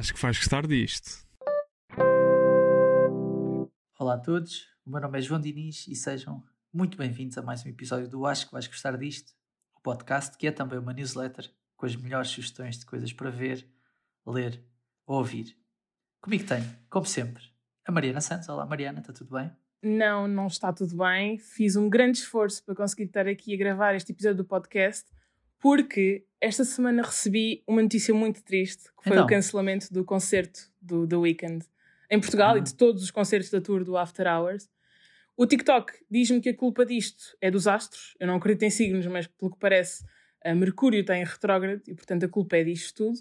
Acho que vais gostar disto. Olá a todos, o meu nome é João Diniz e sejam muito bem-vindos a mais um episódio do Acho que vais gostar disto, o podcast que é também uma newsletter com as melhores sugestões de coisas para ver, ler ou ouvir. Comigo tenho, como sempre, a Mariana Santos. Olá Mariana, está tudo bem? Não, não está tudo bem. Fiz um grande esforço para conseguir estar aqui a gravar este episódio do podcast, porque esta semana recebi uma notícia muito triste, que foi Então? o cancelamento do concerto do The Weeknd em Portugal e de todos os concertos da tour do After Hours. O TikTok diz-me que a culpa disto é dos astros. Eu não acredito em signos, mas pelo que parece, a Mercúrio está em retrógrado e, portanto, a culpa é disto tudo.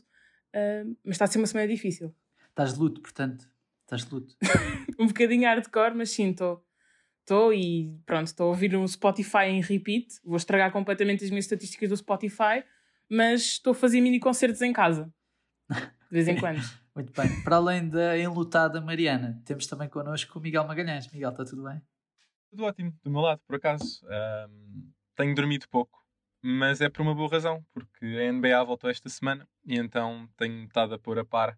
Ah, mas está a ser uma semana difícil. Estás de luto, portanto. Estás de luto. um bocadinho hardcore, mas sim, estou. Estou e pronto, estou a ouvir um Spotify em repeat. Vou estragar completamente as minhas estatísticas do Spotify, mas estou a fazer mini concertos em casa. De vez em quando. Muito bem. Para além da enlutada Mariana, temos também connosco o Miguel Magalhães. Miguel, está tudo bem? Tudo ótimo, do meu lado, por acaso. Ahm, tenho dormido pouco, mas é por uma boa razão, porque a NBA voltou esta semana e então tenho estado a pôr a par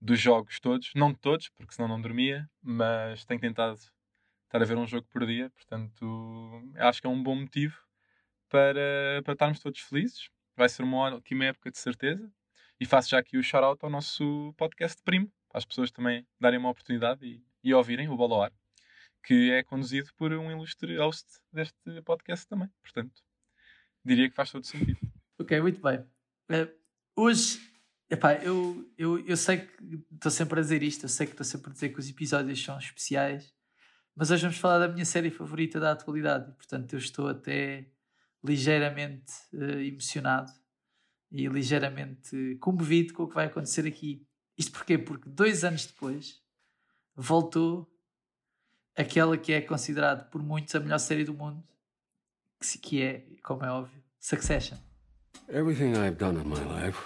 dos jogos todos. Não de todos, porque senão não dormia, mas tenho tentado estar a ver um jogo por dia, portanto acho que é um bom motivo para, para estarmos todos felizes. Vai ser uma ótima época de certeza. E faço já aqui o shout-out ao nosso podcast primo, para as pessoas também darem uma oportunidade e, e ouvirem o Bola ao Ar que é conduzido por um ilustre host deste podcast também. Portanto, diria que faz todo sentido. Ok, muito bem. Eh, hoje, epá, eu, eu, eu sei que estou sempre a dizer isto, eu sei que estou sempre a dizer que os episódios são especiais, mas hoje vamos falar da minha série favorita da atualidade portanto, eu estou até ligeiramente eh, emocionado e ligeiramente comovido com o que vai acontecer aqui. Isto porquê? Porque dois anos depois voltou aquela que é considerada por muitos a melhor série do mundo, que é, como é óbvio, Succession. Everything I've done in my life,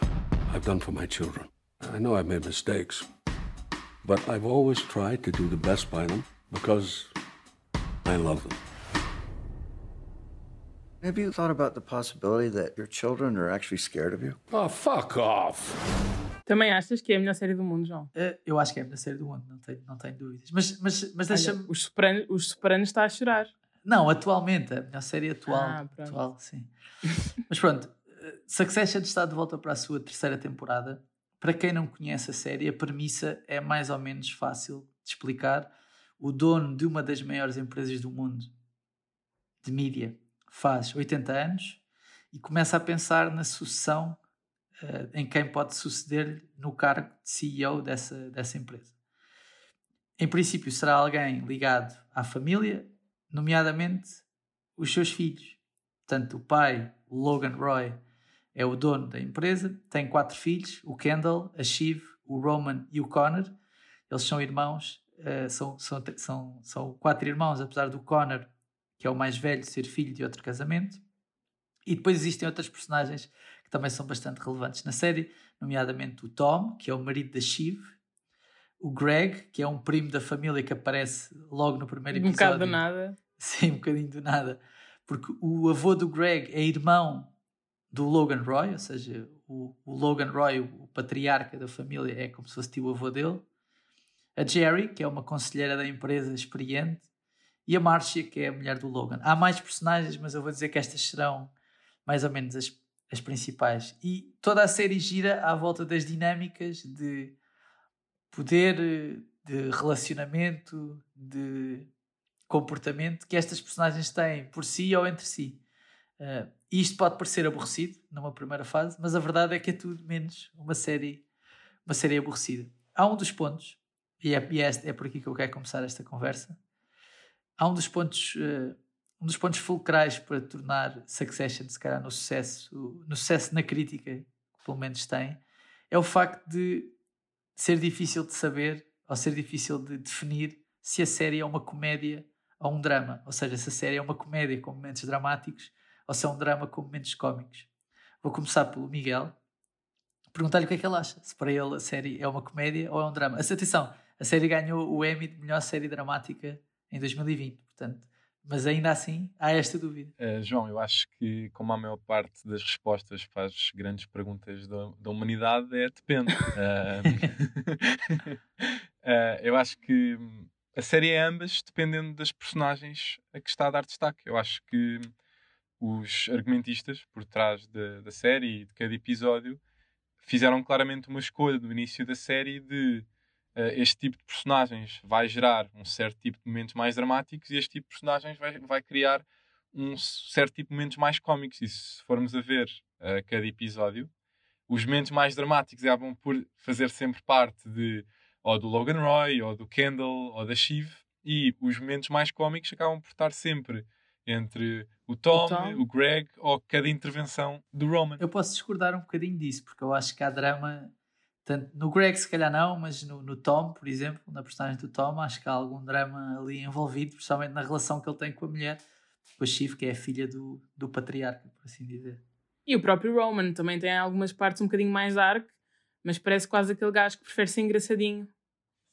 I've done for my children. I know I've made mistakes, but I've always tried to do the best by them because I love them. Have you thought about the possibility that your children are actually scared of you? Oh, fuck off. Também achas que é a melhor série do mundo, João? Eh, eu acho que é a melhor série do mundo, não tenho, não tenho dúvidas. Mas, mas, mas deixa-me. os Sopranos, os Sopranos está a chorar. Não, atualmente, a melhor série atual. Ah, pronto. atual sim. mas pronto, eh, Succession está de volta para a sua terceira temporada. Para quem não conhece a série, a premissa é mais ou menos fácil de explicar. O dono de uma das maiores empresas do mundo de mídia faz 80 anos e começa a pensar na sucessão eh, em quem pode suceder-lhe no cargo de CEO dessa, dessa empresa. Em princípio, será alguém ligado à família, nomeadamente os seus filhos. Portanto, o pai, Logan Roy, é o dono da empresa, tem quatro filhos: o Kendall, a Shiv, o Roman e o Connor. Eles são irmãos, eh, são, são, são, são quatro irmãos, apesar do Connor, que é o mais velho, ser filho de outro casamento. E depois existem outras personagens que também são bastante relevantes na série, nomeadamente o Tom, que é o marido da Shiv, o Greg, que é um primo da família que aparece logo no primeiro Um episódio. bocado do nada. Sim, um bocadinho do nada. Porque o avô do Greg é irmão do Logan Roy, ou seja, o, o Logan Roy, o, patriarca da família, é como se fosse tio avô dele. A Jerry, que é uma conselheira da empresa experiente. E a Marcia, que é a mulher do Logan. Há mais personagens, mas eu vou dizer que estas serão mais ou menos as, as principais. E toda a série gira à volta das dinâmicas de poder, de relacionamento, de comportamento que estas personagens têm por si ou entre si. Uh, isto pode parecer aborrecido numa primeira fase, mas a verdade é que é tudo menos uma série, uma série aborrecida. Há um dos pontos, e é, e é, é por aqui que eu quero começar esta conversa. Há um dos pontos, uh, um dos pontos fulcrais para tornar Succession, se calhar, no sucesso, no sucesso na crítica, que pelo menos tem, é o facto de ser difícil de saber ou ser difícil de definir se a série é uma comédia ou um drama. Ou seja, se a série é uma comédia com momentos dramáticos ou se é um drama com momentos cómicos. Vou começar pelo Miguel. Perguntar-lhe o que é que ele acha. Se para ele a série é uma comédia ou é um drama. Mas atenção, a série ganhou o Emmy de melhor série dramática em 2020. Portanto, Mas ainda assim há esta dúvida. Uh, João, eu acho que, como a maior parte das respostas faz grandes perguntas da, da humanidade, é depende. uh, eu acho que a série é ambas, dependendo das personagens a que está a dar destaque. Eu acho que os argumentistas por trás da, da série e de cada episódio fizeram claramente uma escolha no início da série de este tipo de personagens vai gerar um certo tipo de momentos mais dramáticos e este tipo de personagens vai, vai criar um certo tipo de momentos mais cómicos. E se formos a ver uh, cada episódio, os momentos mais dramáticos acabam por fazer sempre parte de ou do Logan Roy, ou do Kendall, ou da Shiv, e os momentos mais cómicos acabam por estar sempre entre o Tom, o, Tom. o Greg ou cada intervenção do Roman. Eu posso discordar um bocadinho disso, porque eu acho que há drama, tanto no Greg se calhar não, mas no, no Tom, por exemplo, na personagem do Tom, acho que há algum drama ali envolvido, principalmente na relação que ele tem com a mulher, com a Shiv, que é a filha do, do patriarca, por assim dizer. E o próprio Roman também tem algumas partes um bocadinho mais dark, mas parece quase aquele gajo que prefere ser engraçadinho.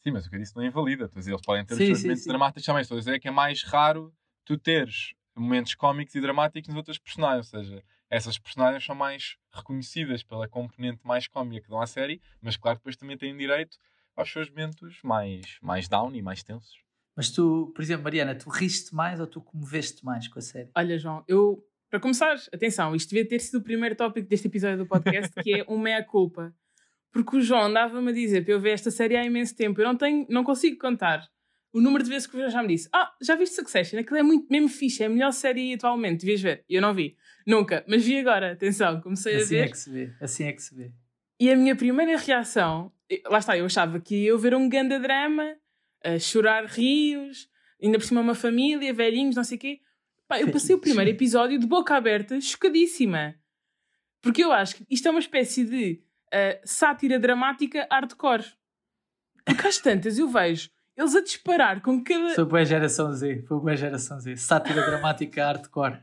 Sim, mas o que eu disse não invalida. Eles podem ter sim, os seus sim, momentos sim. dramáticos também. Estou a dizer que é mais raro tu teres momentos cómicos e dramáticos nas outras personagens. Ou seja, essas personagens são mais reconhecidas pela componente mais cómica que dão à série, mas claro, depois também têm direito aos seus momentos mais, mais down e mais tensos. Mas tu, por exemplo, Mariana, tu riste mais ou tu comoveste mais com a série? Olha, João, eu, para começar, atenção, isto devia ter sido o primeiro tópico deste episódio do podcast, que é um meia-culpa. Porque o João andava-me a dizer para eu ver esta série há imenso tempo. Eu não tenho, não consigo contar o número de vezes que o João já me disse: Ah, já viste Succession? Aquilo é muito mesmo fixe, é a melhor série atualmente, devias ver. Eu não vi, nunca, mas vi agora, atenção, comecei assim a ver. Assim é que se vê, assim é que se vê. E a minha primeira reação, lá está, eu achava que ia ver um grande drama, a chorar rios, ainda por cima uma família, velhinhos, não sei o quê. Pá, eu passei o primeiro episódio de boca aberta, chocadíssima. Porque eu acho que isto é uma espécie de uh, sátira dramática hardcore. Porque às tantas eu vejo eles a disparar com cada. Foi boa geração Z, foi boa geração Z. Sátira dramática hardcore.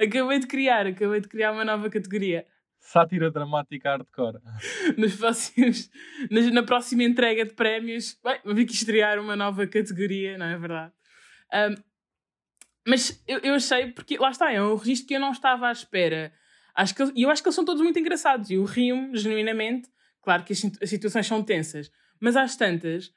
acabei de criar, acabei de criar uma nova categoria. Sátira dramática hardcore. Nos próximos, na, na próxima entrega de prémios, bem, vou que estrear uma nova categoria, não é verdade? Um, mas eu, eu achei, porque lá está, é um registro que eu não estava à espera. Acho que, e eu acho que eles são todos muito engraçados. E eu rio-me genuinamente. Claro que as, as situações são tensas, mas às tantas,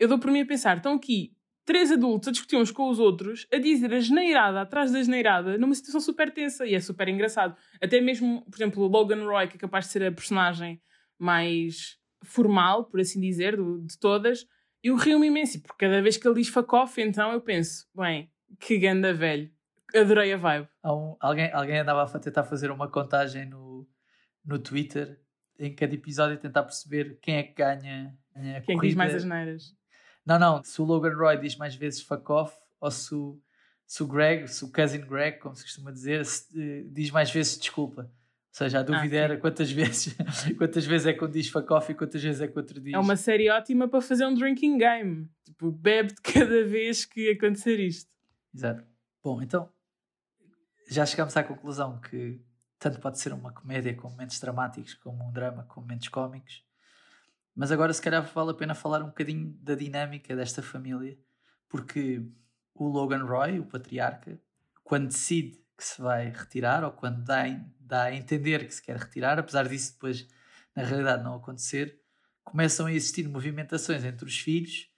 eu dou por mim a pensar: estão aqui três adultos a discutir uns com os outros, a dizer a geneirada atrás da geneirada, numa situação super tensa. E é super engraçado. Até mesmo, por exemplo, o Logan Roy, que é capaz de ser a personagem mais formal, por assim dizer, do, de todas, eu rio-me imenso. Porque cada vez que ele diz fuck off, então eu penso: bem, que ganda velho. Adorei a vibe. Um, alguém, alguém andava a tentar fazer uma contagem no, no Twitter em cada episódio tentar perceber quem é que ganha, ganha a Quem corrida. diz mais as neiras. Não, não. Se o Logan Roy diz mais vezes fuck off ou se o, se o Greg, se o cousin Greg, como se costuma dizer, se, uh, diz mais vezes desculpa. Ou seja, a dúvida ah, era quantas vezes, quantas vezes é que um diz fuck off e quantas vezes é que outro diz. É uma série ótima para fazer um drinking game. Tipo, bebe de cada vez que acontecer isto. Exato. Bom, então já chegamos à conclusão que tanto pode ser uma comédia com momentos dramáticos, como um drama com momentos cómicos. Mas agora, se calhar, vale a pena falar um bocadinho da dinâmica desta família, porque o Logan Roy, o patriarca, quando decide que se vai retirar, ou quando dá, dá a entender que se quer retirar, apesar disso depois, na realidade, não acontecer, começam a existir movimentações entre os filhos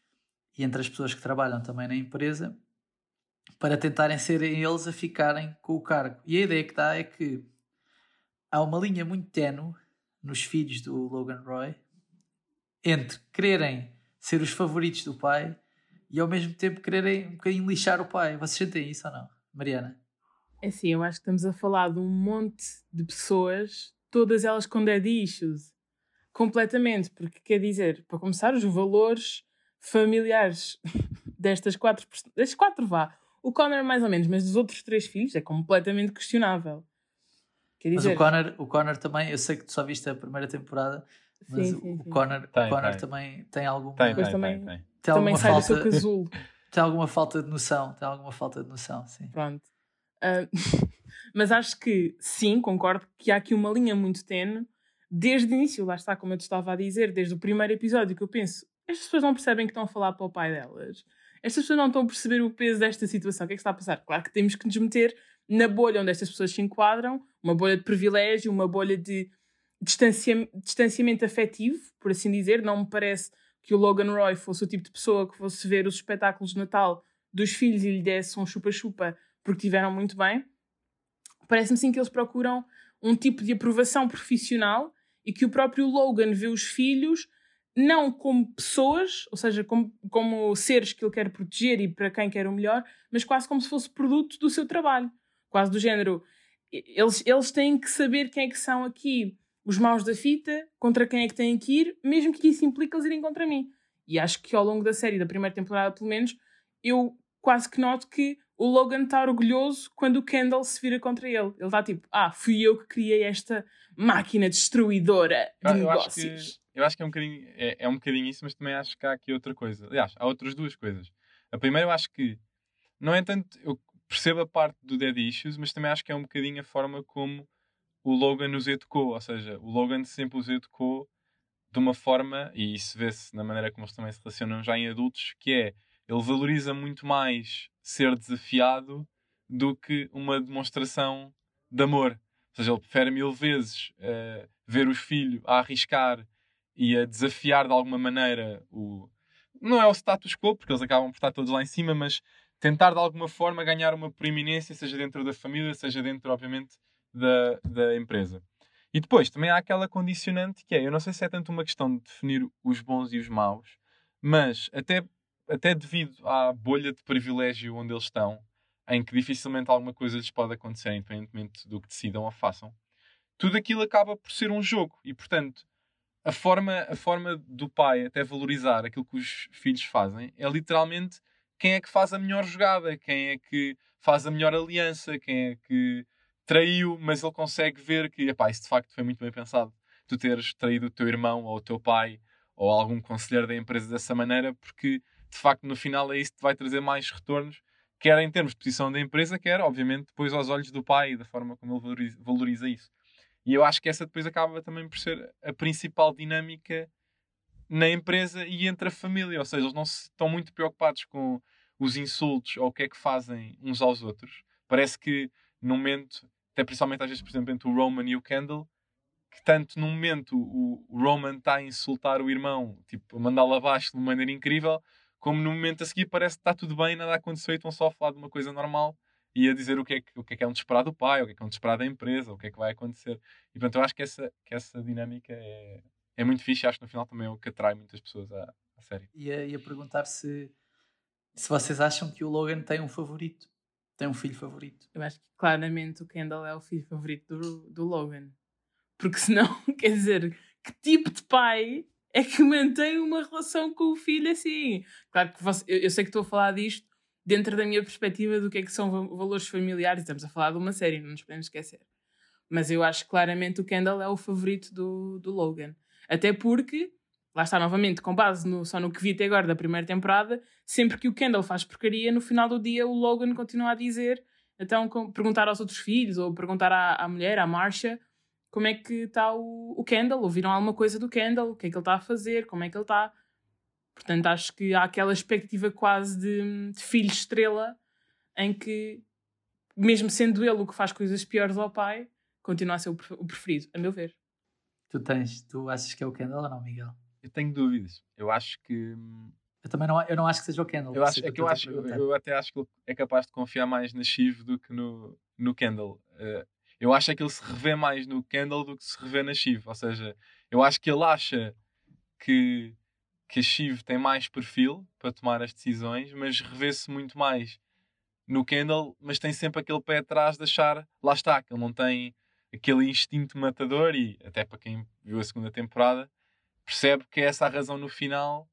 e entre as pessoas que trabalham também na empresa para tentarem serem eles a ficarem com o cargo. E a ideia que dá é que há uma linha muito tenue nos filhos do Logan Roy entre quererem ser os favoritos do pai e ao mesmo tempo quererem um bocadinho lixar o pai. Vocês sentem isso ou não, Mariana? É sim, eu acho que estamos a falar de um monte de pessoas, todas elas com dead issues. Completamente, porque quer dizer, para começar, os valores familiares destas quatro, destas quatro vá, o Connor, mais ou menos, mas dos outros três filhos é completamente questionável. Quer dizer... Mas o Connor, o Connor também, eu sei que tu só viste a primeira temporada, mas sim, sim, o Connor, tem, o Connor tem. também tem alguma. Tem, tem, também, tem, tem. tem também sai falta, do seu casulo. Tem alguma falta de noção, tem alguma falta de noção, sim. Pronto. Uh, mas acho que sim, concordo que há aqui uma linha muito tenue desde o início, lá está, como eu te estava a dizer, desde o primeiro episódio que eu penso, estas pessoas não percebem que estão a falar para o pai delas estas pessoas não estão a perceber o peso desta situação. O que é que está a passar? Claro que temos que nos meter na bolha onde estas pessoas se enquadram, uma bolha de privilégio, uma bolha de distancia, distanciamento afetivo, por assim dizer. Não me parece que o Logan Roy fosse o tipo de pessoa que fosse ver os espetáculos de Natal dos filhos e lhe desse um chupa-chupa porque tiveram muito bem. Parece-me sim que eles procuram um tipo de aprovação profissional e que o próprio Logan vê os filhos não como pessoas, ou seja, como, como seres que ele quer proteger e para quem quer o melhor, mas quase como se fosse produto do seu trabalho. Quase do género. Eles, eles têm que saber quem é que são aqui os maus da fita, contra quem é que têm que ir, mesmo que isso implique eles irem contra mim. E acho que ao longo da série, da primeira temporada pelo menos, eu quase que noto que o Logan está orgulhoso quando o Kendall se vira contra ele. Ele está tipo, ah, fui eu que criei esta máquina destruidora de eu, negócios. Eu acho, que, eu acho que é um bocadinho, é, é um bocadinho isso, mas também acho que há aqui outra coisa. Aliás, há outras duas coisas. A primeira, eu acho que não é tanto. Eu percebo a parte do Dead Issues, mas também acho que é um bocadinho a forma como o Logan os educou. Ou seja, o Logan sempre os educou de uma forma, e isso vê-se na maneira como eles também se relacionam já em adultos, que é ele valoriza muito mais ser desafiado do que uma demonstração de amor. Ou seja, ele prefere mil vezes uh, ver o filho a arriscar e a desafiar de alguma maneira o. Não é o status quo, porque eles acabam por estar todos lá em cima, mas tentar de alguma forma ganhar uma preeminência, seja dentro da família, seja dentro, obviamente, da, da empresa. E depois também há aquela condicionante que é: eu não sei se é tanto uma questão de definir os bons e os maus, mas até, até devido à bolha de privilégio onde eles estão, em que dificilmente alguma coisa lhes pode acontecer, independentemente do que decidam ou façam, tudo aquilo acaba por ser um jogo. E portanto, a forma, a forma do pai até valorizar aquilo que os filhos fazem é literalmente quem é que faz a melhor jogada, quem é que faz a melhor aliança, quem é que traiu, mas ele consegue ver que epá, isso de facto foi muito bem pensado. Tu teres traído o teu irmão ou o teu pai ou algum conselheiro da empresa dessa maneira, porque de facto no final é isso que vai trazer mais retornos, quer em termos de posição da empresa, quer obviamente depois aos olhos do pai e da forma como ele valoriza, isso. E eu acho que essa depois acaba também por ser a principal dinâmica na empresa e entre a família. Ou seja, eles não estão muito preocupados com os insultos ou o que é que fazem uns aos outros. Parece que no momento até principalmente às vezes, por exemplo, entre o Roman e o Kendall, que tanto num momento o, Roman está a insultar o irmão, tipo, a mandá-lo abaixo de uma maneira incrível, como no momento a seguir parece que está tudo bem, nada aconteceu e estão só a falar de uma coisa normal e a dizer o que é que, o que, é, que é um desesperado do pai, o que é que é um desesperado da empresa, o que é que vai acontecer. E portanto, eu acho que essa, que essa dinâmica é, é muito fixe, acho que no final também é o que atrai muitas pessoas à, à série. Ia, ia perguntar se, se vocês acham que o Logan tem um favorito tem um filho favorito. Eu acho que claramente o Kendall é o filho favorito do, do Logan. Porque senão, quer dizer, que tipo de pai é que mantém uma relação com o filho assim? Claro que você, eu, eu, sei que estou a falar disto dentro da minha perspectiva do que é que são valores familiares. Estamos a falar de uma série, não nos podemos esquecer. Mas eu acho que claramente o Kendall é o favorito do, do Logan. Até porque lá está novamente, com base no, só no que vi até agora da primeira temporada, sempre que o Kendall faz porcaria, no final do dia o Logan continua a dizer, então com, perguntar aos outros filhos, ou perguntar à, à mulher, à Marcia, como é que está o, o Kendall, ouviram alguma coisa do Kendall, o que é que ele está a fazer, como é que ele está. Portanto, acho que há aquela expectativa quase de, de filho estrela, em que, mesmo sendo ele o que faz coisas piores ao pai, continua a ser o preferido, a meu ver. Tu tens, tu achas que é o Kendall ou não, Miguel? Eu tenho dúvidas. Eu acho que. Eu também não, eu não acho que seja o Kendall. Eu, acho, é que eu, acho, eu até acho que ele é capaz de confiar mais na Shiv do que no, no Kendall. Uh, eu acho é que ele se revê mais no Kendall do que se revê na Shiv. Ou seja, eu acho que ele acha que, que a Shiv tem mais perfil para tomar as decisões, mas revê-se muito mais no Kendall, mas tem sempre aquele pé atrás de achar, lá está, que ele não tem aquele instinto matador e até para quem viu a segunda temporada percebe que é essa a razão no final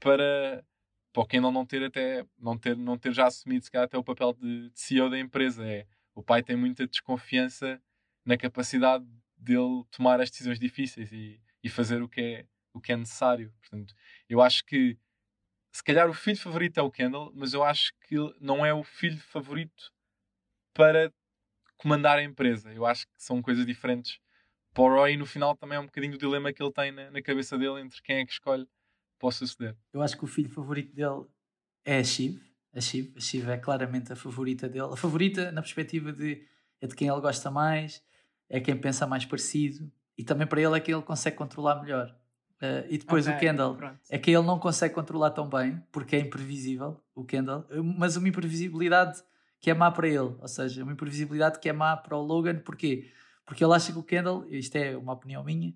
para, para o Kendall não ter até não ter, não ter já assumido se calhar até o papel de, de CEO da empresa. É, o pai tem muita desconfiança na capacidade dele tomar as decisões difíceis e, e fazer o que, é, o que é necessário. Portanto, eu acho que se calhar o filho favorito é o Kendall, mas eu acho que não é o filho favorito para comandar a empresa. Eu acho que são coisas diferentes para o Roy no final também é um bocadinho o dilema que ele tem na, na cabeça dele entre quem é que escolhe para suceder. Eu acho que o filho favorito dele é a Shiv. A Shiv, a Shiv é claramente a favorita dele. A favorita na perspectiva de é de quem ele gosta mais, é quem pensa mais parecido e também para ele é que ele consegue controlar melhor. Uh, e depois Ok, o Kendall pronto. é que ele não consegue controlar tão bem porque é imprevisível, o Kendall, mas uma imprevisibilidade que é má para ele, ou seja, uma imprevisibilidade que é má para o Logan, porquê? Porque ele acha que o Kendall, isto é uma opinião minha,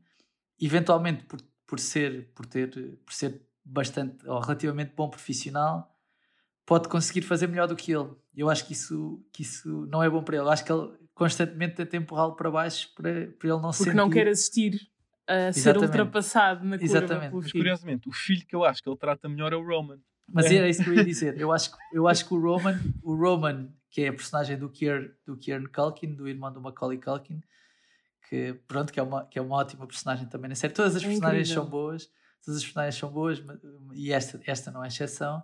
eventualmente por, por ser por ter por ser bastante ou relativamente bom profissional, pode conseguir fazer melhor do que ele. Eu acho que isso que isso não é bom para ele. Eu acho que ele constantemente tenta empurrá-lo para baixo para, para ele não Porque sentir não quer assistir a ser Exatamente. ultrapassado na curva Exatamente. Mas filho. curiosamente, o filho que eu acho que ele trata melhor é o Roman. Mas É. era isso que eu ia dizer. Eu acho, que- eu acho que o Roman, o Roman, que é a personagem do Kieran, do Kieran Culkin, do irmão do Macaulay Culkin, que pronto, que é uma, que é uma ótima personagem também na série. Todas as É personagens incrível. são boas, todas as personagens são boas, e esta, esta não é exceção.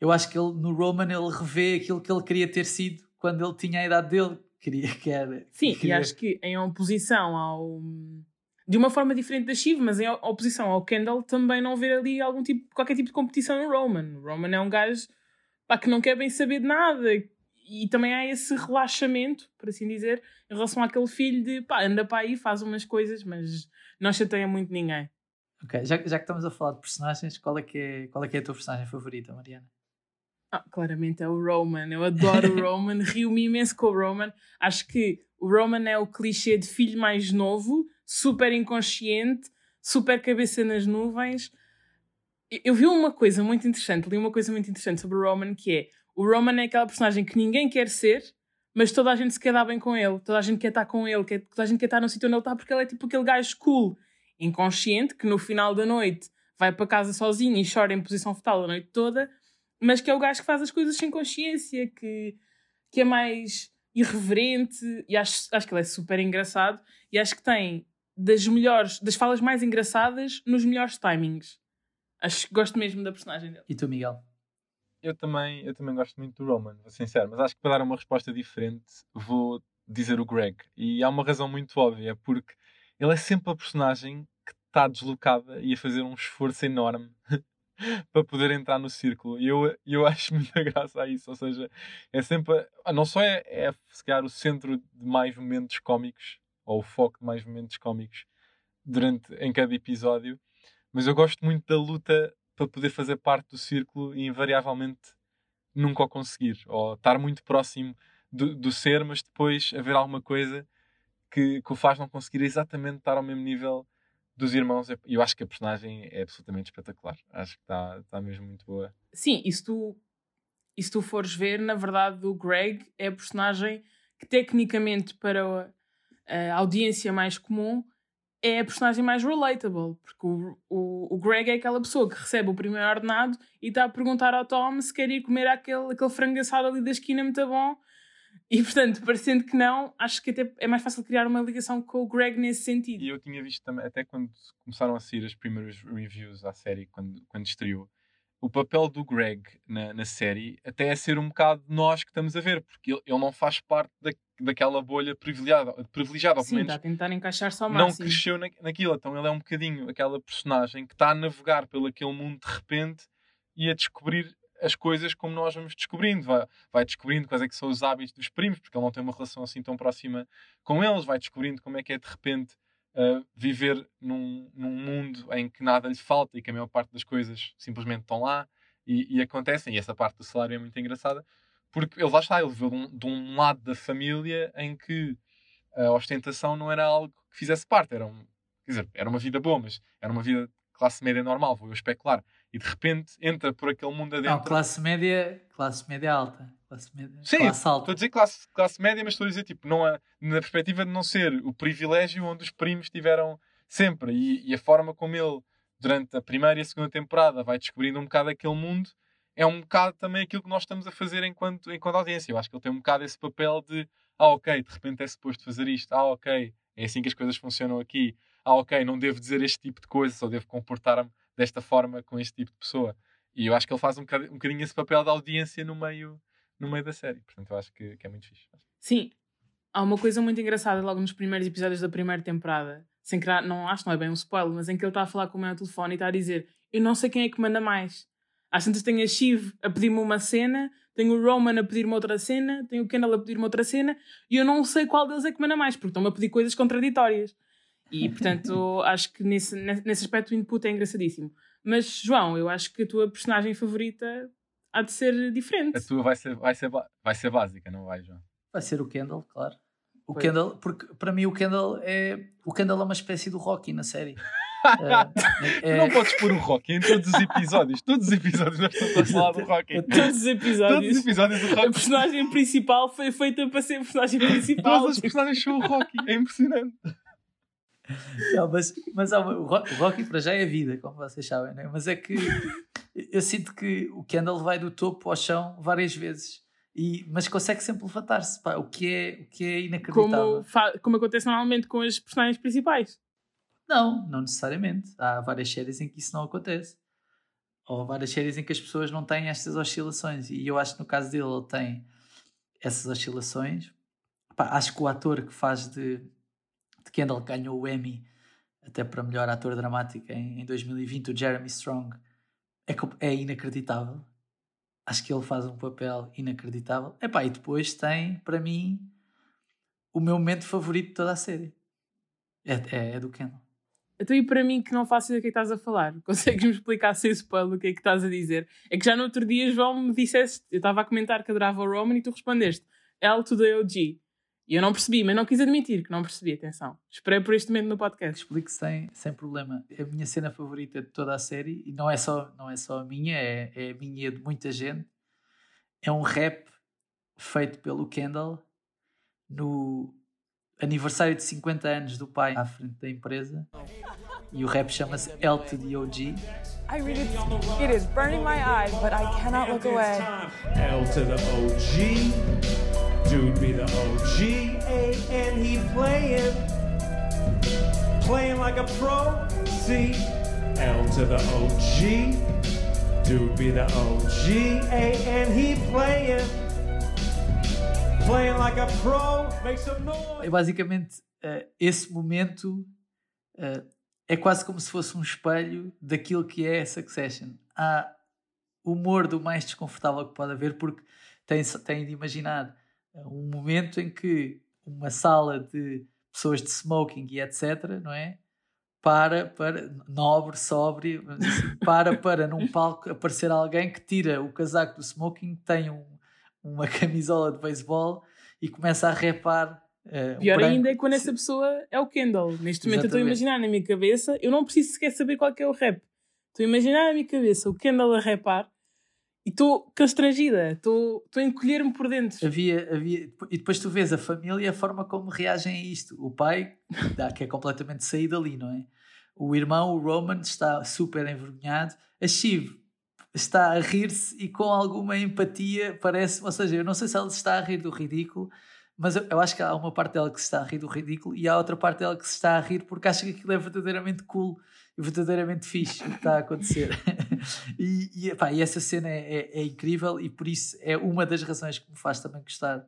Eu acho que ele, no Roman ele revê aquilo que ele queria ter sido quando ele tinha a idade dele. Queria que era. Sim, e queria- acho que em oposição ao. De uma forma diferente da Shiv, mas em oposição ao Kendall, também não ver ali algum tipo, qualquer tipo de competição no Roman. O Roman é um gajo pá, que não quer bem saber de nada. E também há esse relaxamento, por assim dizer, em relação àquele filho de pá, anda para aí, faz umas coisas, mas não chateia muito ninguém. Ok, já, já que estamos a falar de personagens, qual é, que é, qual é que é a tua personagem favorita, Mariana? Ah, claramente é o Roman. Eu adoro o Roman, rio-me imenso com o Roman. Acho que o Roman é o clichê de filho mais novo, super inconsciente, super cabeça nas nuvens. Eu- Eu vi uma coisa muito interessante, li uma coisa muito interessante sobre o Roman, que é o Roman é aquela personagem que ninguém quer ser, mas toda a gente se quer dar bem com ele, toda a gente quer estar com ele, quer- toda a gente quer estar no sítio onde ele está, porque ele é tipo aquele gajo cool, inconsciente, que no final da noite vai para casa sozinho e chora em posição fetal a noite toda, mas que é o gajo que faz as coisas sem consciência, que, que é mais irreverente, e acho, acho que ele é super engraçado, e acho que tem das melhores, das falas mais engraçadas nos melhores timings. Acho que gosto mesmo da personagem dele. E tu, Miguel? Eu também, eu também gosto muito do Roman, vou ser sincero, mas acho que para dar uma resposta diferente vou dizer o Greg. E há uma razão muito óbvia, porque ele é sempre a personagem que está deslocada e a fazer um esforço enorme para poder entrar no círculo. E eu, eu acho muita graça a isso. Ou seja, é sempre. Não só é, é se calhar, o centro de mais momentos cómicos, ou o foco de mais momentos cómicos durante, em cada episódio, mas eu gosto muito da luta para poder fazer parte do círculo e invariavelmente nunca o conseguir. Ou estar muito próximo do, do ser, mas depois haver alguma coisa que, que o faz não conseguir exatamente estar ao mesmo nível dos irmãos. Eu acho que a personagem é absolutamente espetacular. Acho que está está mesmo muito boa. Sim, e se tu, e se tu fores ver, na verdade, o Greg é a personagem que, tecnicamente, para a, a audiência mais comum, é a personagem mais relatable. Porque o, o, o Greg é aquela pessoa que recebe o primeiro ordenado e está a perguntar ao Tom se quer ir comer aquele, aquele frango assado ali da esquina muito bom. E, portanto, parecendo que não, acho que até é mais fácil criar uma ligação com o Greg nesse sentido. E eu tinha visto também, até quando começaram a sair as primeiras reviews à série, quando, quando estreou, o papel do Greg na, na série até é ser um bocado nós que estamos a ver, porque ele, ele não faz parte da, daquela bolha privilegiada, privilegiada Sim, está a tentar encaixar-se ao não máximo. cresceu na, naquilo. Então ele é um bocadinho aquela personagem que está a navegar pelo aquele mundo de repente e a descobrir as coisas como nós vamos descobrindo. Vai, vai descobrindo quais é que são os hábitos dos primos, porque ele não tem uma relação assim tão próxima com eles. Vai descobrindo como é que é de repente uh, viver num, num mundo em que nada lhe falta e que a maior parte das coisas simplesmente estão lá e, e acontecem. E essa parte do salário é muito engraçada. Porque ele lá está, ele veio de um, de um lado da família em que a ostentação não era algo que fizesse parte, era, um, quer dizer, era uma vida boa, mas era uma vida classe média normal, vou eu especular. E de repente entra por aquele mundo adentro. Não, classe média, classe média alta. Classe média, Sim, classe estou alta. a dizer classe, classe média, mas estou a dizer tipo, não na perspectiva de não ser o privilégio onde os primos tiveram sempre. E, e a forma como ele, durante a primeira e a segunda temporada, vai descobrindo um bocado aquele mundo, é um bocado também aquilo que nós estamos a fazer enquanto, enquanto audiência. Eu acho que ele tem um bocado esse papel de, ah, ok, de repente é suposto fazer isto, ah, ok, é assim que as coisas funcionam aqui, ah, ok, não devo dizer este tipo de coisa, só devo comportar-me desta forma com este tipo de pessoa. E eu acho que ele faz um bocadinho, um bocadinho esse papel de audiência no meio, no meio da série. Portanto, eu acho que, que é muito fixe. Sim, há uma coisa muito engraçada logo nos primeiros episódios da primeira temporada, sem criar, não acho não é bem um spoiler, mas em que ele está a falar com o meu telefone e está a dizer: Eu não sei quem é que manda mais. Às tantas tenho a Shiv a pedir-me uma cena, tenho o Roman a pedir-me outra cena, tenho o Kendall a pedir-me outra cena, e eu não sei qual deles é que manda mais, porque estão-me a pedir coisas contraditórias. E, portanto, acho que nesse, nesse aspecto o input é engraçadíssimo. Mas, João, eu acho que a tua personagem favorita há de ser diferente. A tua vai ser, vai ser, vai ser básica, não vai, João? Vai ser o Kendall, claro. O Pois. Kendall, porque para mim o Kendall é. O Kendall é uma espécie do Rocky na série. Tu é, não podes pôr o Rocky em todos os episódios. Todos os episódios nós estamos a falar do Rocky. Todos os Todos os episódios. episódios do A Rocky. personagem principal foi feita para ser a personagem principal. Todas as personagens são o Rocky. É impressionante. Não, mas, mas uma- o Ro- o Rocky para já é a vida, como vocês sabem, né? mas é que eu sinto que o Kendall vai do topo ao chão várias vezes, e, mas consegue sempre levantar-se, o que é, o que é inacreditável. como, como acontece normalmente com as personagens principais. Não, não necessariamente. Há várias séries em que isso não acontece. Ou várias séries em que as pessoas não têm estas oscilações. E eu acho que no caso dele ele tem essas oscilações. Pá, acho que o ator que faz de, de Kendall ganhou o Emmy até para melhor ator dramático em, em 2020, o Jeremy Strong, é, é inacreditável. Acho que ele faz um papel inacreditável. Epá, e depois tem, para mim, o meu momento favorito de toda a série. É, é, é do Kendall. Então, e para mim que não faço ideia do que é estás a falar, consegues-me explicar sem spoiler o que é que estás a dizer? É que já no outro dia, João, me disseste, eu estava a comentar que adorava o Roman e tu respondeste L to the OG. E eu não percebi, mas não quis admitir que não percebi, atenção. Esperei por este momento no podcast. Explico sem, sem problema. É a minha cena favorita de toda a série, e não é só, não é só a minha, é, é a minha e de muita gente. É um rap feito pelo Kendall no aniversário de 50 anos do pai à frente da empresa. E o rap chama-se L to the OG. I read it. It is burning my eyes, but I cannot look away. L to the OG. Dude be the OG. A and he playing. Playing like a pro. C. L to the OG. Dude be the OG. A and he playing. Playing like a pro. Make some noise. É basicamente eh, esse momento eh, é quase como se fosse um espelho daquilo que é Succession. Há humor do mais desconfortável que pode haver, porque tem, tem de imaginar eh, um momento em que uma sala de pessoas de smoking e etc., não é? Para, para, nobre, dizer assim, para, para num palco aparecer alguém que tira o casaco do smoking, tem um, uma camisola de beisebol e começa a repar. Um Pior branco. ainda é quando essa pessoa é o Kendall. Neste momento eu estou a Exatamente. imaginar na minha cabeça, eu não preciso sequer saber qual é o rap. Estou a imaginar na minha cabeça o Kendall a rapar e estou constrangida, estou a encolher-me por dentro. Havia, havia, e depois tu vês a família e a forma como reagem a isto. O pai, que é completamente saído dali, não é? O irmão, o Roman, está super envergonhado. A Shiv está a rir-se e com alguma empatia, parece. Ou seja, eu não sei se ela se está a rir do ridículo, mas eu, eu acho que há uma parte dela que se está a rir do ridículo e há outra parte dela que se está a rir porque acha que aquilo é verdadeiramente cool e verdadeiramente fixe o que está a acontecer. e, e, epá, e essa cena é, é- é incrível e por isso é uma das razões que me faz também gostar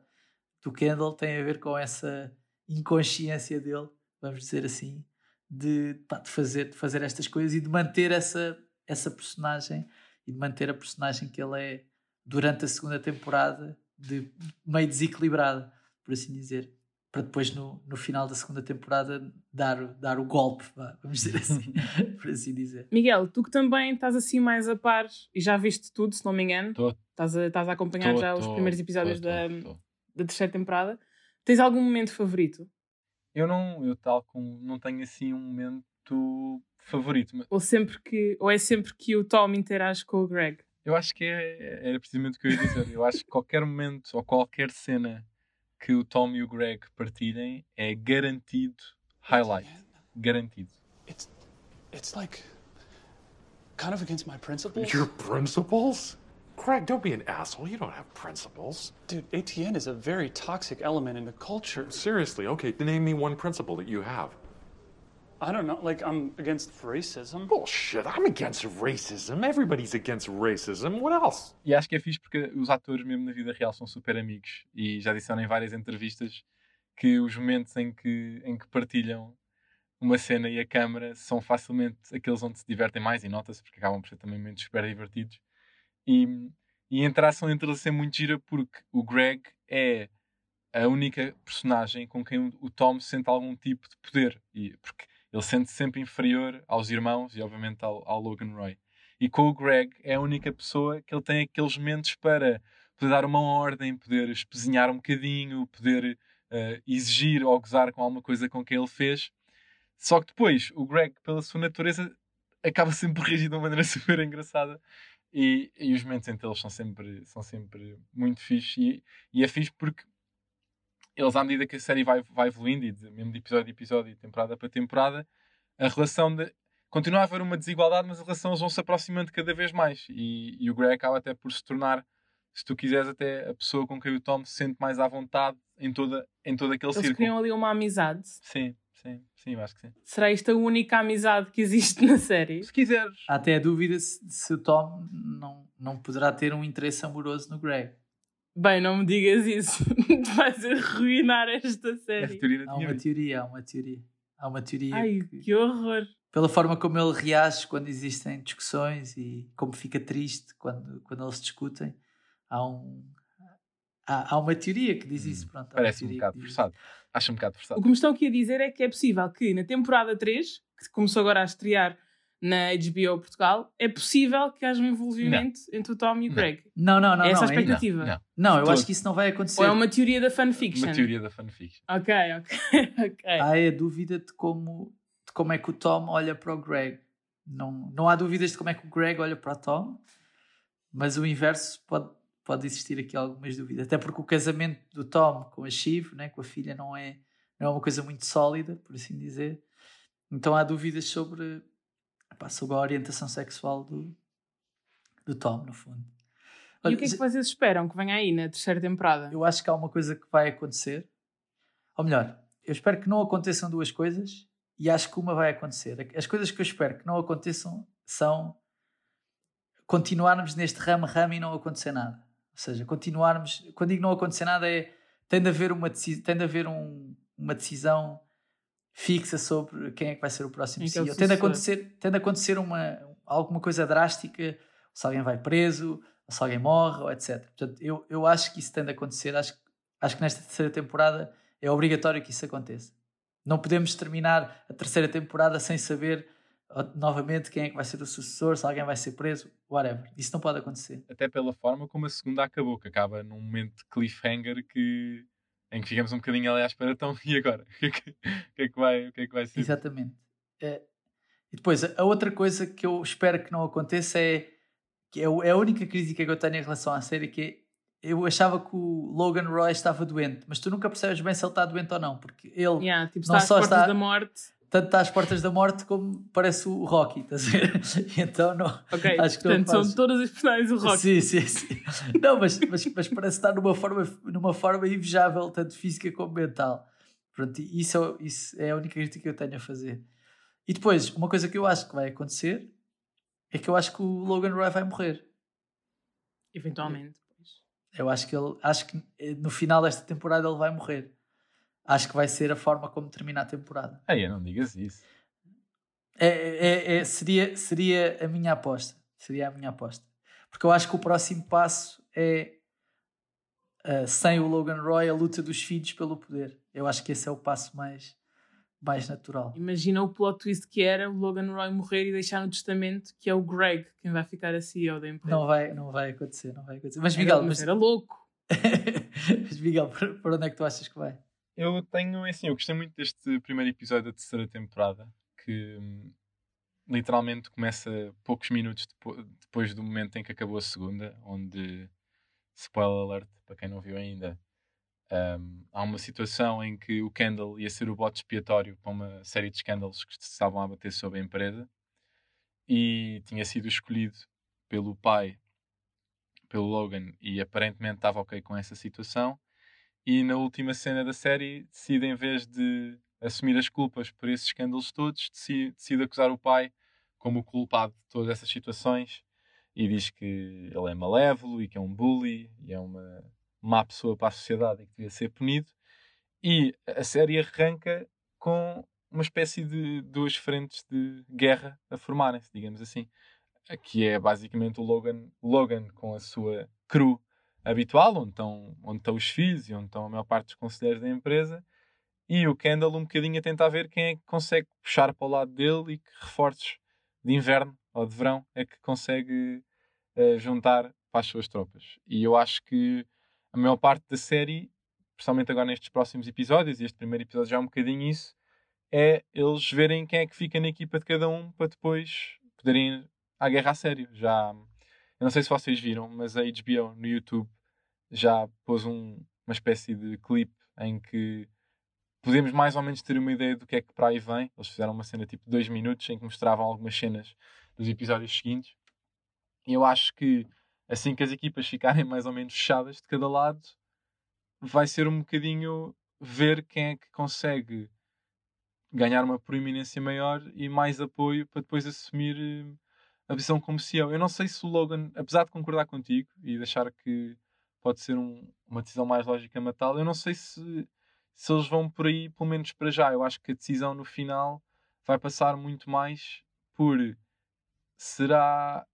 do Kendall, tem a ver com essa inconsciência dele, vamos dizer assim, de, pá, de, fazer, de fazer estas coisas e de manter essa, essa personagem e de manter a personagem que ele é durante a segunda temporada de meio desequilibrada, por assim dizer. Para depois, no, no final da segunda temporada, dar, o- dar o golpe, vamos dizer assim, por assim dizer. Miguel, tu que também estás assim mais a par e já viste tudo, se não me engano, Tô. estás a, estás a acompanhar Tô, já os tô, primeiros episódios tô, da, da terceira temporada. Tens algum momento favorito? Eu não, eu tal como não tenho assim um momento favorito, mas Ou, sempre que, ou é sempre que o Tom interage com o Greg? eu acho que é, era precisamente o que eu ia dizer. Eu acho que qualquer momento ou qualquer cena que o Tom e o Greg partilhem é garantido highlight. Garantido. It's it's like kind of against my principles. Your principles? Craig, don't be an asshole. You don't have principles. Dude, ATN is a very toxic element in the culture. Seriously, okay, name me one principle that you have. I don't know, like I'm against racism. Bullshit, I'm against racism. Everybody's against racism. What else? E acho que é fixe porque os atores, mesmo na vida real, são super amigos. E já disseram em várias entrevistas que os momentos em que, em que partilham uma cena e a câmara são facilmente aqueles onde se divertem mais, e nota-se porque acabam por ser também momentos super divertidos. E, e a interação entre eles é muito gira porque o Greg é a única personagem com quem o Tom sente algum tipo de poder. E, porque ele sente-se sempre inferior aos irmãos e, obviamente, ao, ao Logan Roy. E com o Greg é a única pessoa que ele tem aqueles momentos para poder dar uma ordem, poder espezinhar um bocadinho, poder uh, exigir ou gozar com alguma coisa com quem ele fez. Só que depois, o Greg, pela sua natureza, acaba sempre rígido de uma maneira super engraçada. E, e os momentos entre eles são sempre, são sempre muito fixe. E, e é fixe porque eles, à medida que a série vai, vai evoluindo, e de, mesmo de episódio a episódio, temporada para temporada, a relação de. Continua a haver uma desigualdade, mas as relações vão se aproximando cada vez mais. E, e o Greg acaba até por se tornar, se tu quiseres, até a pessoa com quem o Tom se sente mais à vontade em, toda, em todo aquele Eles círculo. criam ali uma amizade. Sim, sim, sim, acho que sim. Será isto a única amizade que existe na série? Se quiseres. Há até a dúvida se, se o Tom não, não poderá ter um interesse amoroso no Greg. Bem, não me digas isso. Vais arruinar esta série. Há uma teoria, há uma teoria. Há uma teoria Ai, que- que horror. pela forma como ele reage quando existem discussões e como fica triste quando, quando eles discutem, há um há, há uma teoria que diz isso. Pronto, Parece um bocado forçado. Acho um bocado O forçado. que me estão aqui a dizer é que é possível que na temporada 3, que começou agora a estrear na HBO Portugal, é possível que haja um envolvimento entre o Tom e o Não. Greg. Não, não, não. É essa não, a ainda. expectativa? Não, Não, eu Todo. acho que isso não vai acontecer. Ou é uma teoria da fanfiction? uma teoria da fanfiction. Ok, ok, ok. Há a dúvida de como, de como é que o Tom olha para o Greg. Não, não há dúvidas de como é que o Greg olha para o Tom, mas o inverso pode, pode existir aqui algumas dúvidas. Até porque o casamento do Tom com a Shiv, né, com a filha, não é, não é uma coisa muito sólida, por assim dizer. Então há dúvidas sobre, epá, sobre a orientação sexual do, do Tom, no fundo. E Olha, o que é que vocês esperam que venha aí na terceira temporada? eu acho que há uma coisa que vai acontecer. Ou melhor, eu espero que não aconteçam duas coisas e acho que uma vai acontecer. As coisas que eu espero que não aconteçam são continuarmos neste ramo-ramo e não acontecer nada. Ou seja, continuarmos. Quando digo não acontecer nada, é tem de haver uma, tem de haver um- uma decisão fixa sobre quem é que vai ser o próximo Quem é CEO. Tem de sucessor. acontecer, tem de acontecer uma, alguma coisa drástica, se alguém vai preso, ou se alguém morre, ou etc. Portanto, eu, eu acho que isso tem de acontecer. Acho, que- acho que nesta terceira temporada é obrigatório que isso aconteça. Não podemos terminar a terceira temporada sem saber novamente quem é que vai ser o sucessor, se alguém vai ser preso, whatever. Isso não pode acontecer. Até pela forma como a segunda acabou, que acaba num momento de cliffhanger que, em que ficamos um bocadinho ali à espera. Então, e agora? O que é que, o que, é que vai, o que, é que vai ser? Exatamente. É, e depois, a outra coisa que eu espero que não aconteça é que é, é a única crítica que eu tenho em relação à série que é, eu achava que o Logan Roy estava doente, mas tu nunca percebes bem se ele está doente ou não, porque ele Yeah, tipo, não está só está- da morte. Tanto está às portas da morte como parece o Rocky, estás a ver? Então não. Ok, Acho que não portanto, são faz. todas as personagens do Rock. Sim, sim, sim. Não, mas, mas, mas parece estar numa forma, numa forma invejável, tanto física como mental. Pronto, isso, é- isso é a única crítica que eu tenho a fazer. E depois, uma coisa que eu acho que vai acontecer é que eu acho que o Logan Roy vai morrer. Eventualmente. pois. Eu acho que ele, acho que eh, no final desta temporada ele vai morrer. Acho que vai ser a forma como termina a temporada. Ei, não digas isso. É, é- é- seria, seria a minha aposta. Seria a minha aposta. Porque eu acho que o próximo passo é ah, sem o Logan Roy a luta dos filhos pelo poder. Eu acho que esse é o passo mais, mais natural. Imagina o plot twist que era o Logan Roy morrer e deixar no testamento que é o Greg quem vai ficar a CEO da empresa. Não vai, não vai acontecer, não vai acontecer. Mas Era- Miguel, mas mas, era louco. mas Miguel, por onde é que tu achas que vai? Eu tenho, assim, eu gostei muito deste primeiro episódio da terceira temporada, que hum, literalmente começa poucos minutos depo- depois do momento em que acabou a segunda, onde, spoiler alert, para quem não viu ainda, hum, há uma situação em que o Kendall ia ser o bote expiatório para uma série de escândalos que se estavam a bater sobre a empresa e tinha sido escolhido pelo pai, pelo Logan, e aparentemente estava ok com essa situação e na última cena da série decide, em vez de assumir as culpas por esses escândalos todos, decide, decide acusar o pai como o culpado de todas essas situações e diz que ele é malévolo e que é um bully e é uma má pessoa para a sociedade e que devia ser punido. E a série arranca com uma espécie de duas frentes de guerra a formarem-se, digamos assim. que é basicamente o Logan, Logan com a sua crew habitual, onde estão, onde estão os filhos e onde estão a maior parte dos conselheiros da empresa, e o Kendall um bocadinho a tentar ver quem é que consegue puxar para o lado dele e que reforços de inverno ou de verão é que consegue uh, juntar para as suas tropas. E eu acho que a maior parte da série, principalmente agora nestes próximos episódios, e este primeiro episódio já é um bocadinho isso, é eles verem quem é que fica na equipa de cada um para depois poderem ir à guerra a sério. Já, eu não sei se vocês viram, mas a HBO no YouTube já pôs um, uma espécie de clipe em que podemos mais ou menos ter uma ideia do que é que para aí vem. Eles fizeram uma cena tipo dois minutos em que mostravam algumas cenas dos episódios seguintes. E eu acho que assim que as equipas ficarem mais ou menos fechadas de cada lado, vai ser um bocadinho ver quem é que consegue ganhar uma proeminência maior e mais apoio para depois assumir eh, a visão como CEO. Eu não sei se o Logan, apesar de concordar contigo e de achar que pode ser um, uma decisão mais lógica matá-lo, eu não sei se, se eles vão por aí, pelo menos para já. Eu acho que a decisão no final vai passar muito mais por será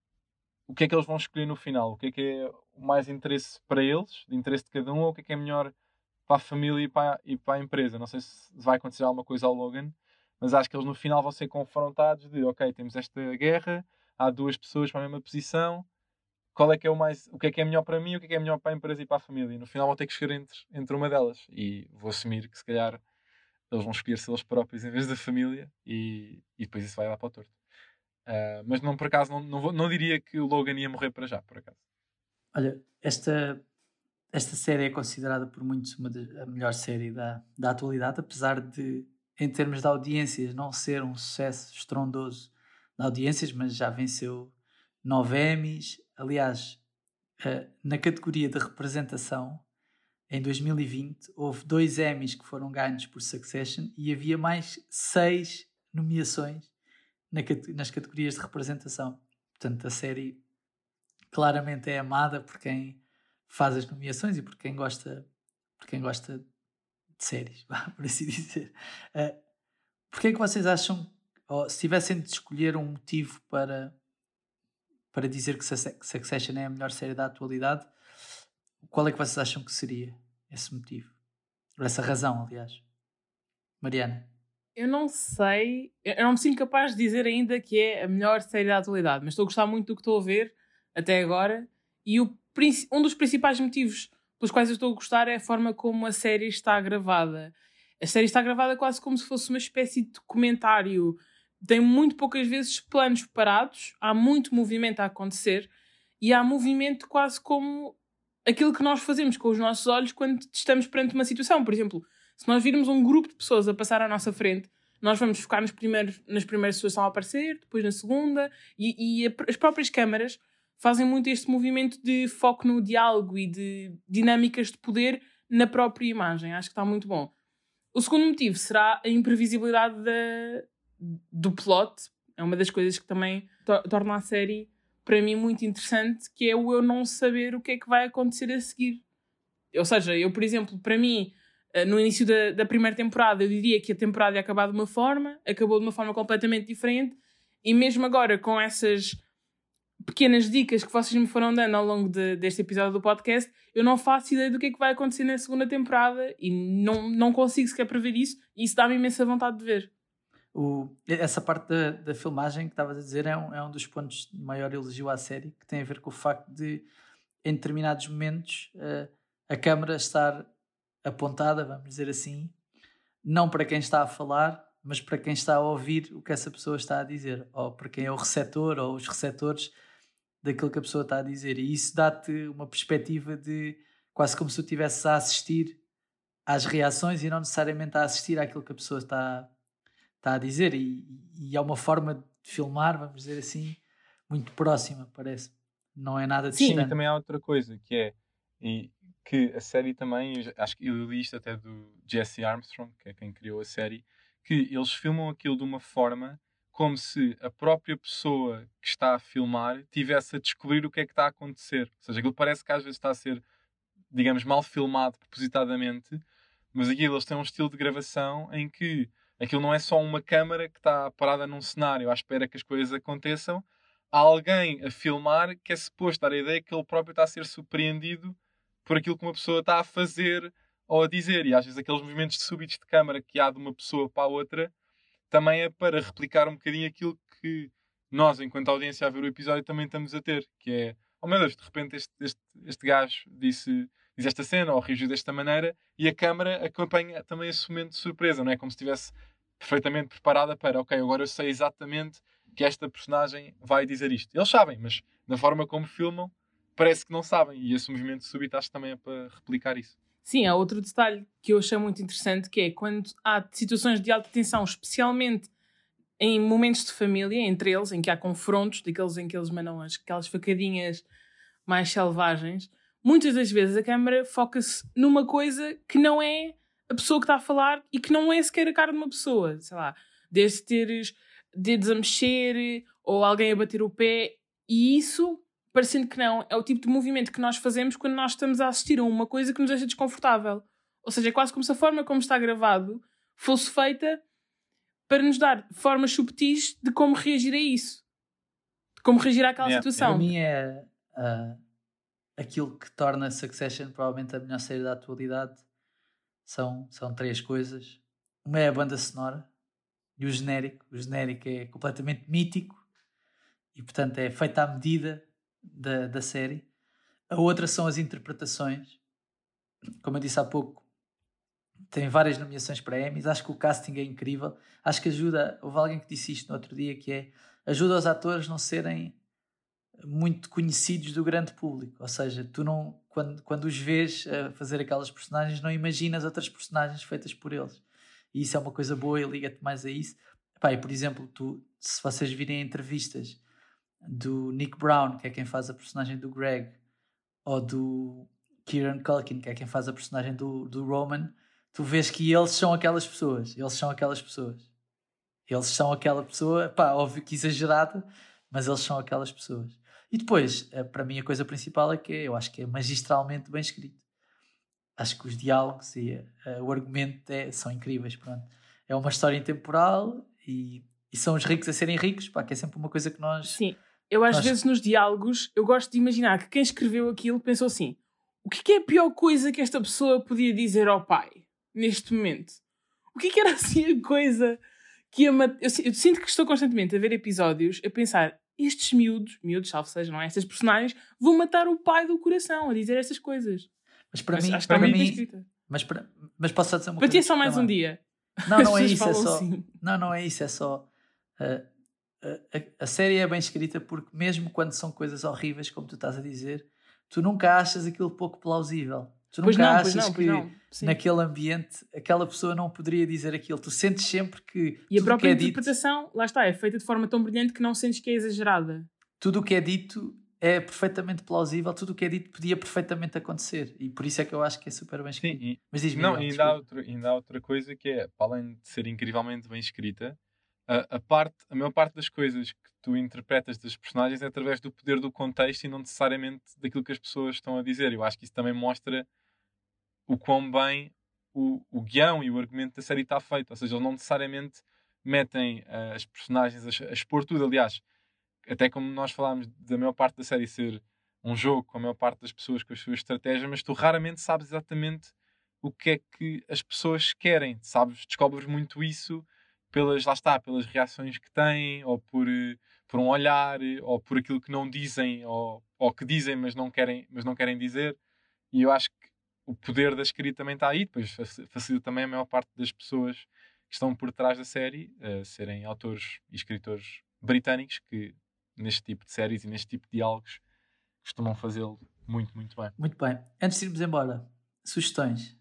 o que é que eles vão escolher no final, o que é que é o mais interesse para eles, de interesse de cada um, ou o que é que é melhor para a família e para, e para a empresa. Não sei se vai acontecer alguma coisa ao Logan, mas acho que eles no final vão ser confrontados de ok, temos esta guerra, há duas pessoas para a mesma posição, qual é que é o mais, o que é que é melhor para mim, o que é que é melhor para a empresa e para a família. E no final vão ter que escolher entre, entre uma delas. E vou assumir que se calhar eles vão escolher-se eles próprios em vez da família e, e depois isso vai lá para o torto. Uh, mas não, por acaso, não, não, vou, não diria que o Logan ia morrer para já, por acaso. Olha, esta, esta série é considerada por muitos uma a melhor série da, da atualidade, apesar de, em termos de audiências, não ser um sucesso estrondoso de audiências, mas já venceu nove Emmys. Aliás, uh, na categoria de representação, em 2020, houve dois Emmys que foram ganhos por Succession e havia mais seis nomeações na, nas categorias de representação. Portanto, a série claramente é amada por quem faz as nomeações e por quem gosta, por quem gosta de séries, por assim dizer. Uh, Porquê é que vocês acham, se tivessem de escolher um motivo para, para dizer que Succession é a melhor série da atualidade, qual é que vocês acham que seria esse motivo? Ou essa razão, aliás? Mariana? Eu não sei, eu não me sinto capaz de dizer ainda que é a melhor série da atualidade, mas estou a gostar muito do que estou a ver até agora. E o, um dos principais motivos pelos quais eu estou a gostar é a forma como a série está gravada. A série está gravada quase como se fosse uma espécie de documentário. Tem muito poucas vezes planos parados, há muito movimento a acontecer e há movimento quase como aquilo que nós fazemos com os nossos olhos quando estamos perante uma situação. Por exemplo, se nós virmos um grupo de pessoas a passar à nossa frente, nós vamos focar nos primeiros, nas primeiras pessoas que estão a aparecer, depois na segunda, e, e a, as próprias câmaras fazem muito este movimento de foco no diálogo e de dinâmicas de poder na própria imagem. Acho que está muito bom. O segundo motivo será a imprevisibilidade da, do plot. É uma das coisas que também to torna a série, para mim, muito interessante, que é o eu não saber o que é que vai acontecer a seguir. Ou seja, eu, por exemplo, para mim, eh, no início da, da primeira temporada, eu diria que a temporada ia acabar de uma forma, acabou de uma forma completamente diferente, e mesmo agora, com essas pequenas dicas que vocês me foram dando ao longo de, deste episódio do podcast, eu não faço ideia do que é que vai acontecer na segunda temporada e não, não consigo sequer prever isso, e isso dá-me imensa vontade de ver. O, essa parte da, da filmagem que estavas a dizer é um, é um dos pontos de maior elogio à série, que tem a ver com o facto de, em determinados momentos, uh, a câmera estar apontada, vamos dizer assim, não para quem está a falar, mas para quem está a ouvir o que essa pessoa está a dizer, ou para quem é o receptor ou os receptores daquilo que a pessoa está a dizer. E isso dá-te uma perspectiva de quase como se tu estivesses a assistir às reações e não necessariamente a assistir àquilo que a pessoa está, está a dizer. E, e é uma forma de filmar, vamos dizer assim, muito próxima, parece. Não é nada distante. Sim, e também há outra coisa que é. E que a série também, acho que eu li isto até do Jesse Armstrong, que é quem criou a série, que eles filmam aquilo de uma forma como se a própria pessoa que está a filmar tivesse a descobrir o que é que está a acontecer. Ou seja, aquilo parece que às vezes está a ser, digamos, mal filmado propositadamente, mas aquilo eles têm um estilo de gravação em que aquilo não é só uma câmara que está parada num cenário à espera que as coisas aconteçam, há alguém a filmar que é suposto dar a ideia que ele próprio está a ser surpreendido por aquilo que uma pessoa está a fazer ou a dizer. E às vezes aqueles movimentos súbitos de câmara que há de uma pessoa para a outra também é para replicar um bocadinho aquilo que nós, enquanto audiência a ver o episódio, também estamos a ter, que é, oh meu Deus, de repente este, este, este gajo disse, diz esta cena ou reagiu desta maneira e a câmara acompanha também esse momento de surpresa, não é? Como se estivesse perfeitamente preparada para, ok, agora eu sei exatamente que esta personagem vai dizer isto. Eles sabem, mas na forma como filmam, parece que não sabem. E esse movimento súbito acho também é para replicar isso. Sim, há outro detalhe que eu achei muito interessante, que é quando há situações de alta tensão, especialmente em momentos de família, entre eles, em que há confrontos, daqueles em que eles mandam as, aquelas facadinhas mais selvagens, muitas das vezes a câmera foca-se numa coisa que não é a pessoa que está a falar e que não é sequer a cara de uma pessoa. Sei lá, desde teres dedos a mexer ou alguém a bater o pé, e isso, parecendo que não, é o tipo de movimento que nós fazemos quando nós estamos a assistir a uma coisa que nos deixa desconfortável. Ou seja, é quase como se a forma como está gravado fosse feita para nos dar formas subtis de como reagir a isso. De como reagir àquela Para situação. mim é ah, aquilo que torna Succession provavelmente a melhor série da atualidade. São, são três coisas. Uma é a banda sonora e o genérico. O genérico é completamente mítico e, portanto, é feito à medida da, da série. A outra são as interpretações. Como eu disse há pouco, tem várias nomeações para Emmys. Acho que o casting é incrível. Acho que ajuda. Houve alguém que disse isto no outro dia que é ajuda os atores não serem muito conhecidos do grande público. Ou seja, tu não quando, quando os vês a fazer aquelas personagens, não imaginas outras personagens feitas por eles. E isso é uma coisa boa e liga-te mais a isso. Epá, e, por exemplo, tu, se vocês virem entrevistas do Nick Brown, que é quem faz a personagem do Greg, ou do Kieran Culkin, que é quem faz a personagem do, do Roman, tu vês que eles são aquelas pessoas. Eles são aquelas pessoas. Eles são aquela pessoa, pá, óbvio que exagerada, mas eles são aquelas pessoas. E depois, eh, para mim, a coisa principal é que eu acho que é magistralmente bem escrito. Acho que os diálogos e eh, o argumento é- são incríveis. Pronto. É uma história intemporal e, e são os ricos a serem ricos, pá, que é sempre uma coisa que nós. Sim. Eu às Nós- vezes nos diálogos, eu gosto de imaginar que quem escreveu aquilo pensou assim: o que é, é a pior coisa que esta pessoa podia dizer ao pai neste momento? O que é que era assim a coisa que ia mat- eu, eu sinto que estou constantemente a ver episódios a pensar: estes miúdos, miúdos, salvo seja, não é? Estas personagens vão matar o pai do coração a dizer estas coisas. Mas para Mas mim, acho para mim escrita. mas, para, mas posso só dizer uma Para ti é coisa só mais um dia. Não, não é isso, é só. assim. Não, não é isso, é só. uh, uh, a, a série é bem escrita porque, mesmo quando são coisas horríveis, como tu estás a dizer, tu nunca achas aquilo pouco plausível. Tu Pois nunca não, pois achas não, pois que não. Sim. naquele ambiente aquela pessoa não poderia dizer aquilo. Tu sentes sempre que E a própria é dito, interpretação, lá está, é feita de forma tão brilhante que não sentes que é exagerada. tudo o que é dito é perfeitamente plausível, tudo o que é dito podia perfeitamente acontecer. E por isso é que eu acho que é super bem Sim, escrito. e, Mas diz-me, não, ainda há, outra, ainda há outra coisa que é, para além de ser incrivelmente bem escrita, a, a, parte, a maior parte das coisas que tu interpretas das personagens é através do poder do contexto e não necessariamente daquilo que as pessoas estão a dizer. Eu acho que isso também mostra o quão bem o, o guião e o argumento da série está feito. Ou seja, eles não necessariamente metem ah, as personagens a, a expor tudo. Aliás, até como nós falámos da maior parte da série ser um jogo com a maior parte das pessoas com as suas estratégias, mas tu raramente sabes exatamente o que é que as pessoas querem, sabes? Descobres muito isso pelas, lá está, pelas reações que têm, ou por, eh, por um olhar, eh, ou por aquilo que não dizem, ou, ou que dizem, mas não, querem, mas não querem dizer. E eu acho que o poder da escrita também está aí, depois faci- facilita também a maior parte das pessoas que estão por trás da série a serem autores e escritores britânicos que neste tipo de séries e neste tipo de diálogos costumam fazê-lo muito, muito bem. Muito bem. Antes de irmos embora, sugestões.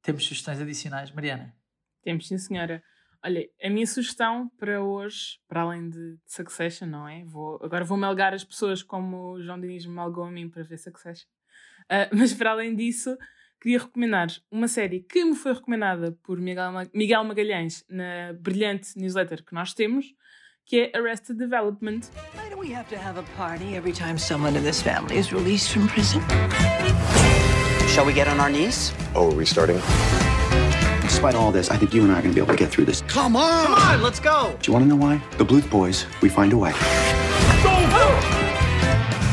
Temos sugestões adicionais. Mariana, Temos, sim, senhora. Olha, a minha sugestão para hoje, para além de Succession, não é? Vou, agora vou melgar as pessoas como o João Diniz me melgou a mim para ver Succession. Ah, mas para além disso, queria recomendar uma série que me foi recomendada por Miguel, Ma- Miguel Magalhães na brilhante newsletter que nós temos, que é Arrested Development. Why do we have to have a party every time someone in this family is released from prison? Shall we get on our knees? Oh, are we starting? Despite all this, I think you and I are going to be able to get through this. Come on! Come on, let's go! Do you want to know why? The Bluth boys, we find a way. Go!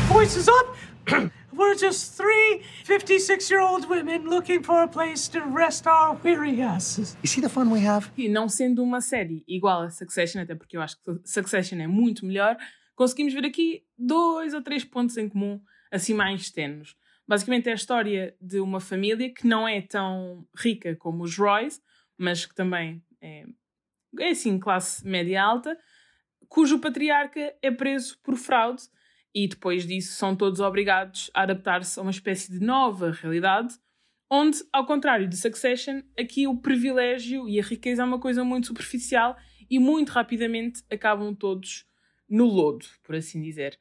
voices up. We're just three 56 year old women looking for a place to rest our weary asses. You see the fun we have? E não sendo uma série igual a Succession, até porque eu acho que Succession é muito melhor, conseguimos ver aqui dois ou três pontos em comum, assim mais tenos. Basicamente é a história de uma família que não é tão rica como os Royce, mas que também é, é assim, classe média alta, cujo patriarca é preso por fraude e depois disso são todos obrigados a adaptar-se a uma espécie de nova realidade, onde, ao contrário de Succession, aqui o privilégio e a riqueza é uma coisa muito superficial e muito rapidamente acabam todos no lodo, por assim dizer.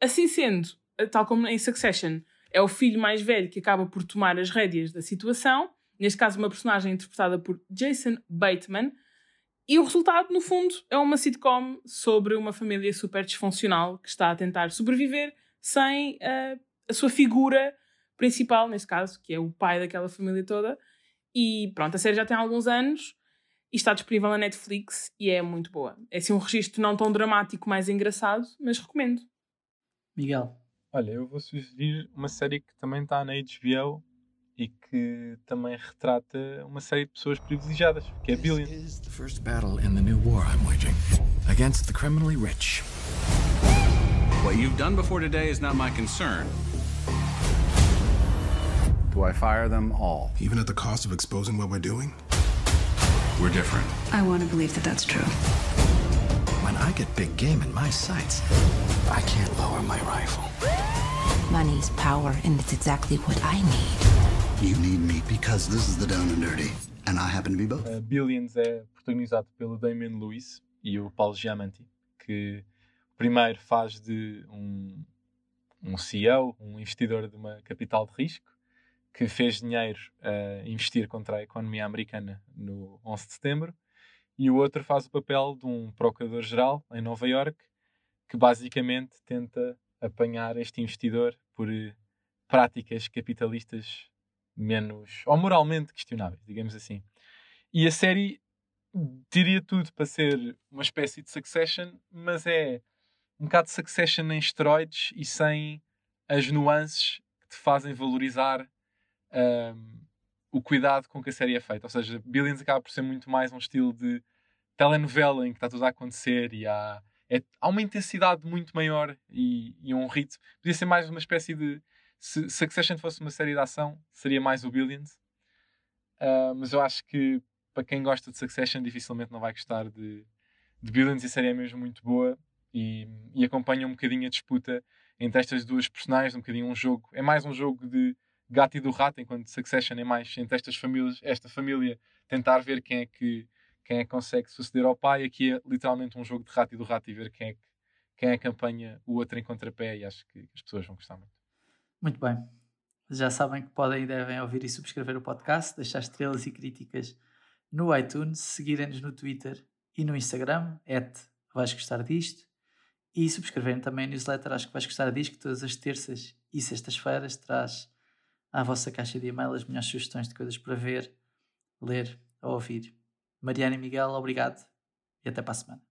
Assim sendo, tal como em Succession, é o filho mais velho que acaba por tomar as rédeas da situação, neste caso uma personagem interpretada por Jason Bateman, e o resultado, no fundo, é uma sitcom sobre uma família super disfuncional que está a tentar sobreviver sem uh, a sua figura principal, neste caso, que é o pai daquela família toda. E pronto, a série já tem alguns anos e está disponível na Netflix e é muito boa. É assim um registro não tão dramático, mais engraçado, mas recomendo. Miguel. Olha, eu vou sugerir uma série que também está na HBO e que também retrata uma série de pessoas privilegiadas, que é Billion. The first battle in the new war I'm waging against the criminally rich. What you've done before today is not my concern. Do I fire them all? Even at the cost of exposing what we're doing? We're different. I want to believe that that's true. When I get big game in my sights, I can't lower my rifle. Money's power, and it's exactly what I need. You need me because this is the down and dirty, and I happen to be both. Uh, Billions é protagonizado pelo Damien Lewis e o Paulo Giamatti, que primeiro faz de um, um CEO, um investidor de uma capital de risco, que fez dinheiro a investir contra a economia americana no 11 de setembro, e o outro faz o papel de um procurador-geral em Nova York, que basicamente tenta apanhar este investidor por eh, práticas capitalistas menos ou moralmente questionáveis, digamos assim. E a série teria tudo para ser uma espécie de Succession, mas é um bocado de Succession em esteroides e sem as nuances que te fazem valorizar um, o cuidado com que a série é feita. Ou seja, Billions acaba por ser muito mais um estilo de telenovela em que está tudo a acontecer e há, é, há uma intensidade muito maior e, e, um ritmo. Podia ser mais uma espécie de. Se Succession fosse uma série de ação, seria mais o Billions. Uh, mas eu acho que para quem gosta de Succession, dificilmente não vai gostar de, de Billions. E a série é mesmo muito boa e, e acompanha um bocadinho a disputa entre estas duas personagens. Um bocadinho um jogo. É mais um jogo de gato e do rato, enquanto Succession é mais entre estas famílias, esta família tentar ver quem é que quem é que consegue suceder ao pai. Aqui é literalmente um jogo de rato e do rato e ver quem é que, quem é que acompanha o outro em contrapé e acho que as pessoas vão gostar muito. Muito bem. Já sabem que podem e devem ouvir e subscrever o podcast, deixar estrelas e críticas no iTunes, seguirem-nos no Twitter e no Instagram, at vais gostar disto, e subscreverem também a newsletter, acho que vais gostar disto, que todas as terças e sextas-feiras traz à vossa caixa de e-mail as melhores sugestões de coisas para ver, ler ou ouvir. Mariana e Miguel, obrigado e até para a semana.